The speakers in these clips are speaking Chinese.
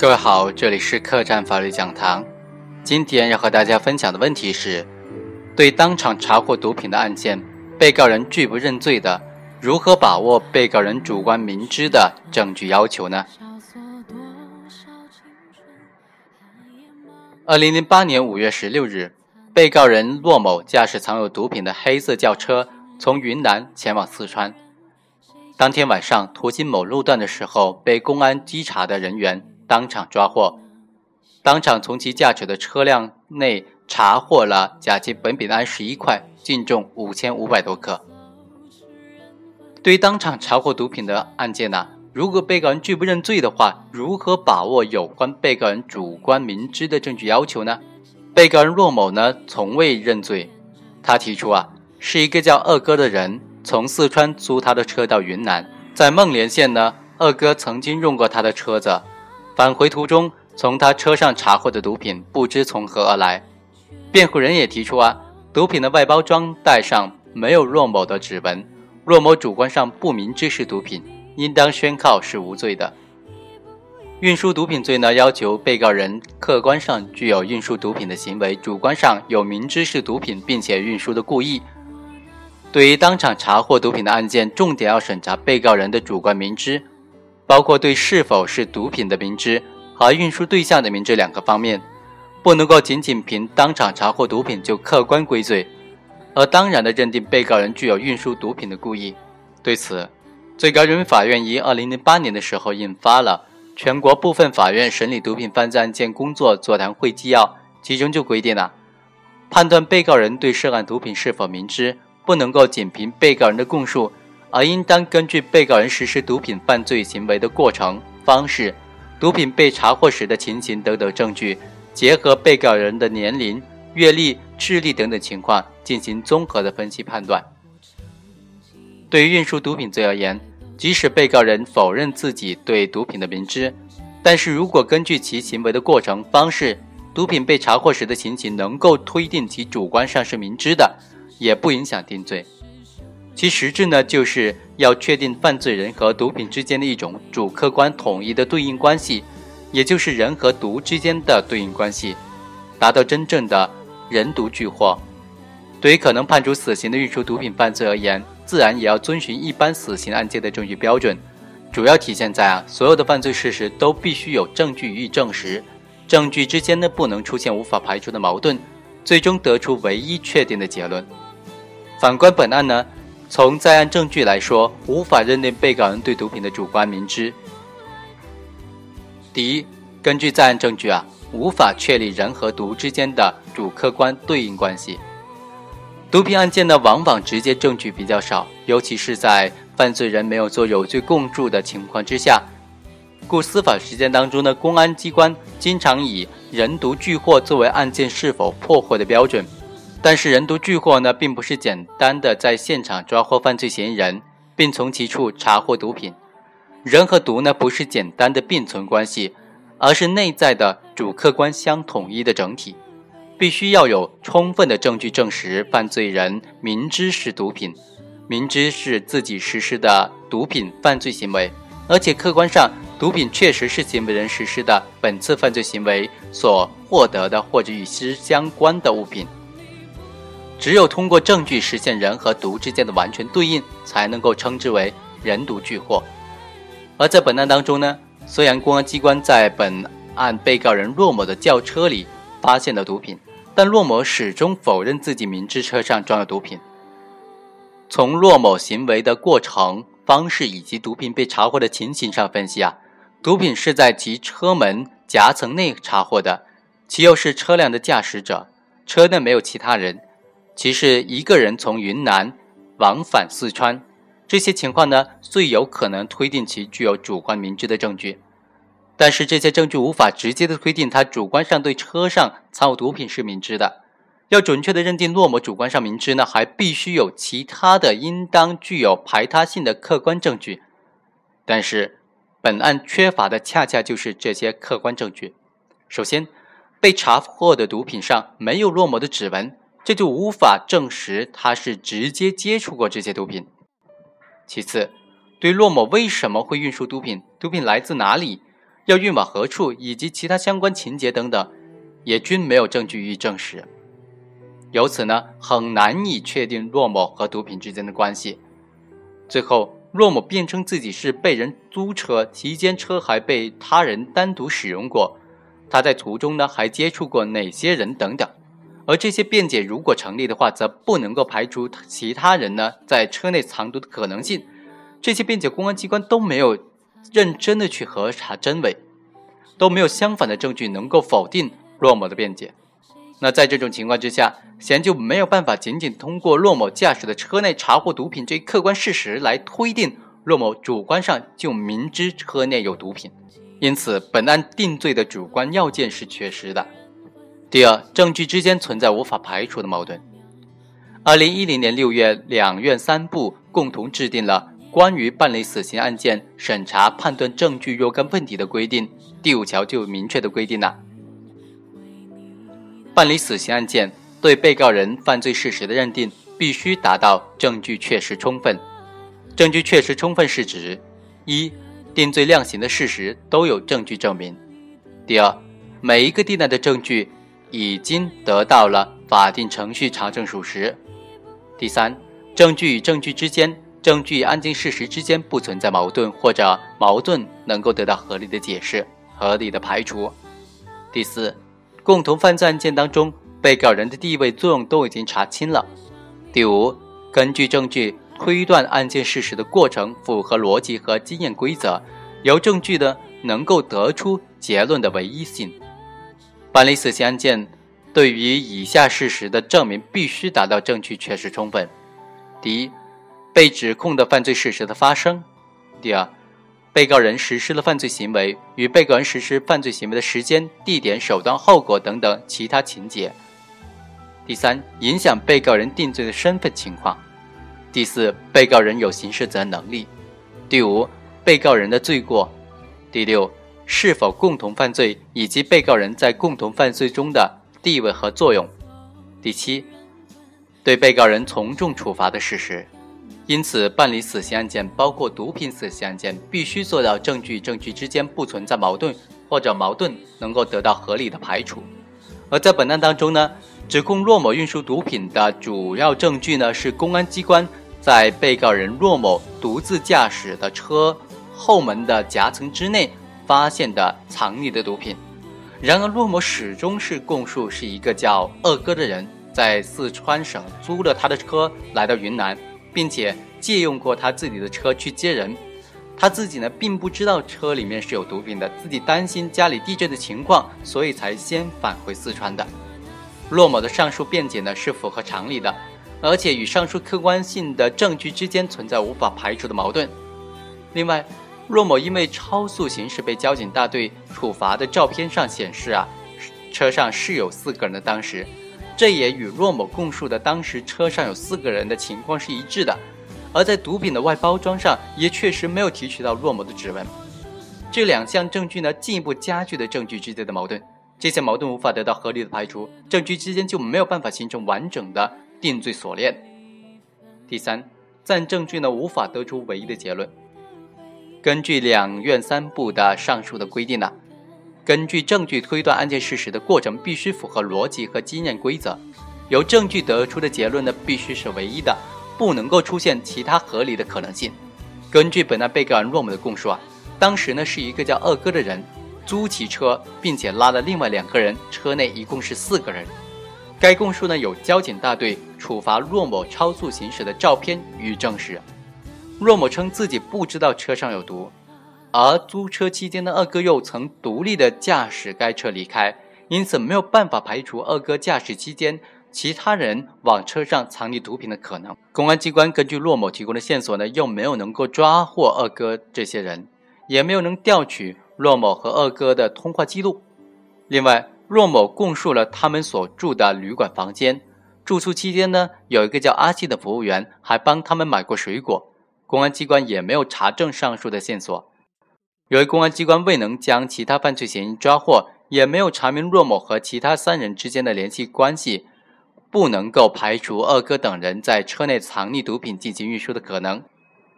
各位好，这里是客栈法律讲堂。今天要和大家分享的问题是：对当场查获毒品的案件，被告人拒不认罪的，如何把握被告人主观明知的证据要求呢？二零零八年五月十六日，被告人骆某驾驶藏有毒品的黑色轿车从云南前往四川。当天晚上，途经某路段的时候，被公安稽查的人员。当场抓获，当场从其驾驶的车辆内查获了甲基苯丙胺十一块，净重五千五百多克。对于当场查获毒品的案件呢，如果被告人拒不认罪的话，如何把握有关被告人主观明知的证据要求呢？被告人骆某呢，从未认罪，他提出啊，是一个叫二哥的人从四川租他的车到云南，在孟连县呢，二哥曾经用过他的车子。返回途中，从他车上查获的毒品不知从何而来。辩护人也提出啊，毒品的外包装袋上没有骆某的指纹，骆某主观上不明知是毒品，应当宣告是无罪的。运输毒品罪呢，要求被告人客观上具有运输毒品的行为，主观上有明知是毒品并且运输的故意。对于当场查获毒品的案件，重点要审查被告人的主观明知。包括对是否是毒品的明知和运输对象的明知两个方面，不能够仅仅凭当场查获毒品就客观归罪，而当然的认定被告人具有运输毒品的故意。对此，最高人民法院于二零零八年的时候印发了《全国部分法院审理毒品犯罪案件工作座谈会纪要》，其中就规定了，判断被告人对涉案毒品是否明知，不能够仅凭被告人的供述。而应当根据被告人实施毒品犯罪行为的过程、方式、毒品被查获时的情形等等证据，结合被告人的年龄、阅历、智力等等情况进行综合的分析判断。对于运输毒品罪而言，即使被告人否认自己对毒品的明知，但是如果根据其行为的过程、方式、毒品被查获时的情形，能够推定其主观上是明知的，也不影响定罪。其实质呢，就是要确定犯罪人和毒品之间的一种主客观统一的对应关系，也就是人和毒之间的对应关系，达到真正的人毒俱获。对于可能判处死刑的运输毒品犯罪而言，自然也要遵循一般死刑案件的证据标准，主要体现在啊，所有的犯罪事实都必须有证据予以证实，证据之间呢不能出现无法排除的矛盾，最终得出唯一确定的结论。反观本案呢？从在案证据来说，无法认定被告人对毒品的主观明知。第一，根据在案证据啊，无法确立人和毒之间的主客观对应关系。毒品案件呢，往往直接证据比较少，尤其是在犯罪人没有做有罪供述的情况之下，故司法实践当中呢，公安机关经常以人毒俱获作为案件是否破获的标准。但是人毒俱获呢，并不是简单的在现场抓获犯罪嫌疑人，并从其处查获毒品。人和毒呢，不是简单的并存关系，而是内在的主客观相统一的整体。必须要有充分的证据证实犯罪人明知是毒品，明知是自己实施的毒品犯罪行为，而且客观上毒品确实是行为人实施的本次犯罪行为所获得的或者与之相关的物品。只有通过证据实现人和毒之间的完全对应，才能够称之为人毒俱获。而在本案当中呢，虽然公安机关在本案被告人骆某的轿车里发现了毒品，但骆某始终否认自己明知车上装有毒品。从骆某行为的过程、方式以及毒品被查获的情形上分析啊，毒品是在其车门夹层内查获的，其又是车辆的驾驶者，车内没有其他人。其是一个人从云南往返四川，这些情况呢，最有可能推定其具有主观明知的证据。但是这些证据无法直接的推定他主观上对车上藏有毒品是明知的。要准确的认定骆某主观上明知呢，还必须有其他的应当具有排他性的客观证据。但是本案缺乏的恰恰就是这些客观证据。首先，被查获的毒品上没有骆某的指纹。这就无法证实他是直接接触过这些毒品。其次，对骆某为什么会运输毒品，毒品来自哪里，要运往何处，以及其他相关情节等等，也均没有证据予以证实。由此呢，很难以确定骆某和毒品之间的关系。最后，骆某辩称自己是被人租车，期间车还被他人单独使用过，他在途中呢还接触过哪些人等等。而这些辩解如果成立的话，则不能够排除其他人呢在车内藏毒的可能性。这些辩解，公安机关都没有认真的去核查真伪，都没有相反的证据能够否定骆某的辩解。那在这种情况之下，显然就没有办法仅仅通过骆某驾驶的车内查获毒品这一客观事实来推定骆某主观上就明知车内有毒品，因此本案定罪的主观要件是缺失的。第二，证据之间存在无法排除的矛盾。二零一零年六月，两院三部共同制定了关于办理死刑案件审查判断证据若干问题的规定，第五条就明确的规定了。办理死刑案件，对被告人犯罪事实的认定必须达到证据确实充分。证据确实充分是指：一、定罪量刑的事实都有证据证明；第二，每一个定案的证据已经得到了法定程序查证属实；第三，证据与证据之间、证据与案件事实之间不存在矛盾，或者矛盾能够得到合理的解释、合理的排除；第四。共同犯罪案件当中，被告人的地位作用都已经查清了。第五，根据证据推断案件事实的过程符合逻辑和经验规则，由证据的能够得出结论的唯一性。办理死刑案件，对于以下事实的证明必须达到证据确实充分：第一，被指控的犯罪事实的发生；第二。被告人实施了犯罪行为与被告人实施犯罪行为的时间、地点、手段、后果等等其他情节。第三，影响被告人定罪的身份情况。第四，被告人有刑事责任能力。第五，被告人的罪过。第六，是否共同犯罪以及被告人在共同犯罪中的地位和作用。第七，对被告人从重处罚的事实。因此，办理死刑案件，包括毒品死刑案件，必须做到证据证据之间不存在矛盾，或者矛盾能够得到合理的排除。而在本案当中呢，指控骆某运输毒品的主要证据呢，是公安机关在被告人骆某独自驾驶的车后门的夹层之内发现的藏匿的毒品。然而，骆某始终是供述是一个叫二哥的人，在四川省租了他的车来到云南。并且借用过他自己的车去接人，他自己呢并不知道车里面是有毒品的，自己担心家里地震的情况，所以才先返回四川的。骆某的上述辩解呢是符合常理的，而且与上述客观性的证据之间存在无法排除的矛盾。另外，骆某因为超速行驶被交警大队处罚的照片上显示啊，车上是有四个人的当时。这也与骆某供述的当时车上有四个人的情况是一致的，而在毒品的外包装上也确实没有提取到骆某的指纹。这两项证据呢，进一步加剧了证据之间的矛盾。这些矛盾无法得到合理的排除，证据之间就没有办法形成完整的定罪锁链。第三，暂证据呢无法得出唯一的结论。根据两院三部的上述的规定呢。根据证据推断案件事实的过程必须符合逻辑和经验规则，由证据得出的结论呢必须是唯一的，不能够出现其他合理的可能性。根据本案被告人骆某的供述啊，当时呢是一个叫二哥的人租骑车，并且拉了另外两个人，车内一共是四个人。该供述呢有交警大队处罚骆某超速行驶的照片予以证实。骆某称自己不知道车上有毒。而租车期间的二哥又曾独立的驾驶该车离开，因此没有办法排除二哥驾驶期间其他人往车上藏匿毒品的可能。公安机关根据骆某提供的线索呢，又没有能够抓获二哥这些人，也没有能调取骆某和二哥的通话记录。另外，骆某供述了他们所住的旅馆房间，住宿期间呢，有一个叫阿信的服务员还帮他们买过水果。公安机关也没有查证上述的线索。由于公安机关未能将其他犯罪嫌疑抓获，也没有查明骆某和其他三人之间的联系关系，不能够排除二哥等人在车内藏匿毒品进行运输的可能。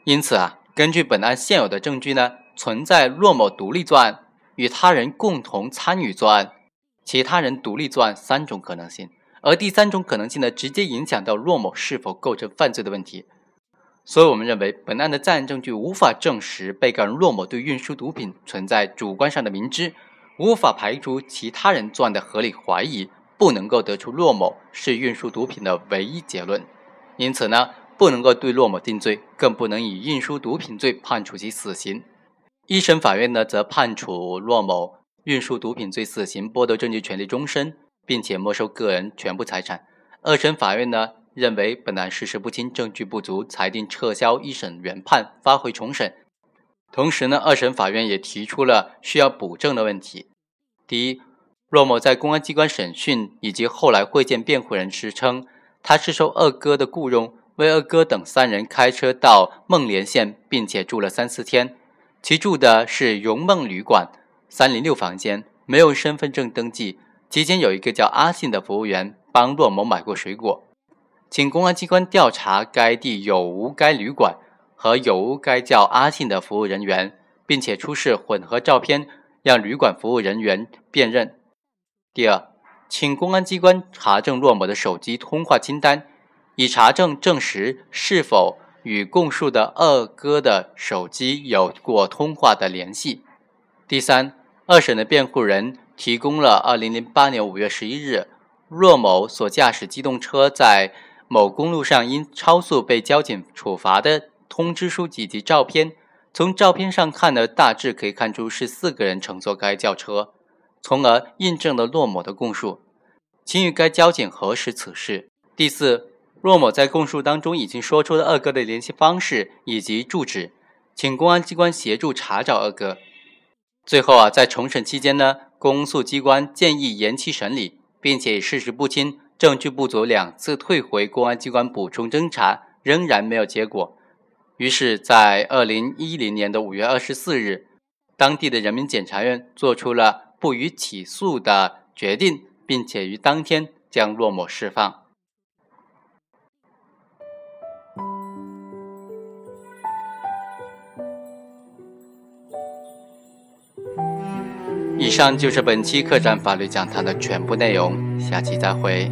因此啊，根据本案现有的证据呢，存在骆某独立作案，与他人共同参与作案，其他人独立作案三种可能性，而第三种可能性呢，直接影响到骆某是否构成犯罪的问题。所以，我们认为本案的在案证据无法证实被告人骆某对运输毒品存在主观上的明知，无法排除其他人作案的合理怀疑，不能够得出骆某是运输毒品的唯一结论。因此呢，不能够对骆某定罪，更不能以运输毒品罪判处其死刑。一审法院呢，则判处骆某运输毒品罪死刑，剥夺政治权利终身，并且没收个人全部财产。二审法院呢，认为本案事实不清，证据不足，裁定撤销一审原判，发回重审。同时呢，二审法院也提出了需要补证的问题。第一，骆某在公安机关审讯以及后来会见辩护人时称，他是受二哥的雇佣，为二哥等三人开车到孟连县，并且住了三四天。其住的是荣梦旅馆，三零六房间，没有身份证登记。期间有一个叫阿信的服务员帮骆某买过水果，请公安机关调查该地有无该旅馆和有无该叫阿信的服务人员，并且出示混合照片，让旅馆服务人员辨认。第二，请公安机关查证骆某的手机通话清单，以查证证实是否。与供述的二哥的手机有过通话的联系。第三，二审的辩护人提供了二零零八年五月十一日骆某所驾驶机动车在某公路上因超速被交警处罚的通知书以及照片。从照片上看呢，大致可以看出是四个人乘坐该轿车，从而印证了骆某的供述。请与该交警核实此事。第四。骆某在供述当中已经说出了二哥的联系方式以及住址，请公安机关协助查找二哥。最后啊，在重审期间呢，公诉机关建议延期审理，并且事实不清、证据不足两次退回公安机关补充侦查，仍然没有结果。于是，在二零一零年的五月二十四日，当地的人民检察院作出了不予起诉的决定，并且于当天将骆某释放。以上就是本期客栈法律讲堂的全部内容，下期再会。